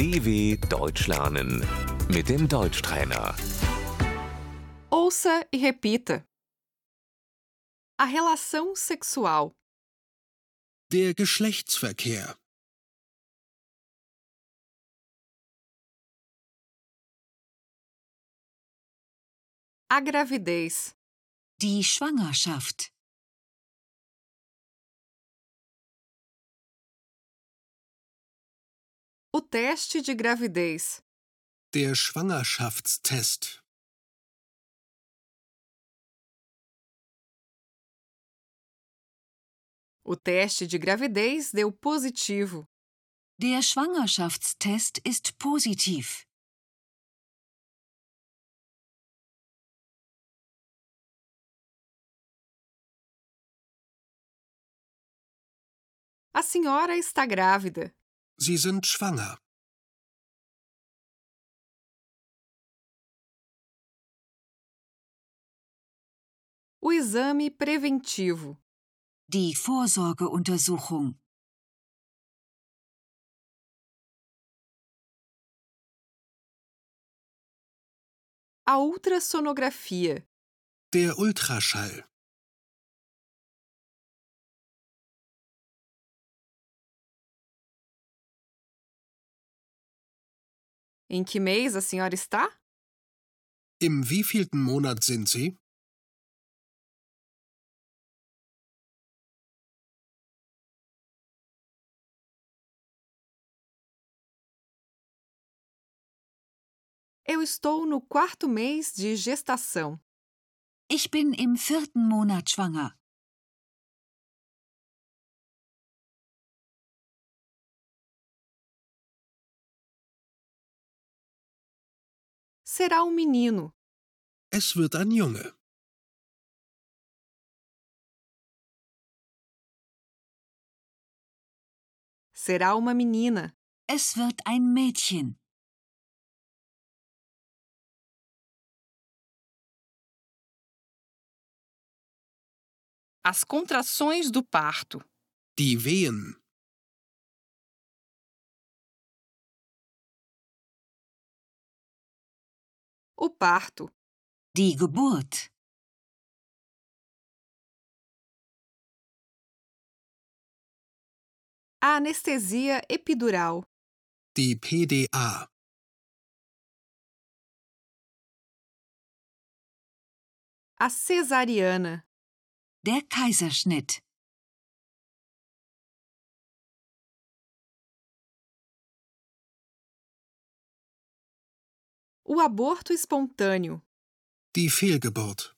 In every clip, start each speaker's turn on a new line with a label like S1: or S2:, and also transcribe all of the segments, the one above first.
S1: DW Deutsch lernen mit dem Deutschtrainer.
S2: Ouça e repita. A relação sexual,
S3: Der Geschlechtsverkehr.
S2: a gravidez,
S4: Die Schwangerschaft.
S2: Teste de gravidez,
S3: Der Schwangerschaftstest.
S2: o teste de gravidez deu positivo.
S4: Der Schwangerschaftstest ist positiv.
S2: A senhora está grávida.
S3: Sie sind schwanger.
S2: O exame preventivo,
S4: Die Vorsorgeuntersuchung.
S2: a ultrassonografia,
S3: Der Ultraschall.
S2: Em que mês a senhora está?
S3: Im wievielten Monat sind Sie?
S2: Eu estou no quarto mês de gestação.
S4: Ich bin im vierten Monat schwanger.
S2: Será um menino.
S3: Es wird ein Junge.
S2: Será uma menina.
S4: Es wird ein Mädchen.
S2: As contrações do parto.
S3: Die Wehen.
S2: O parto.
S4: Die Geburt.
S2: A anestesia epidural.
S3: Die PDA.
S2: A cesariana.
S4: Der Kaiserschnitt.
S2: O aborto espontâneo.
S3: Die Fehlgeburt.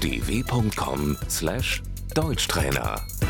S1: dw.com/deutschtrainer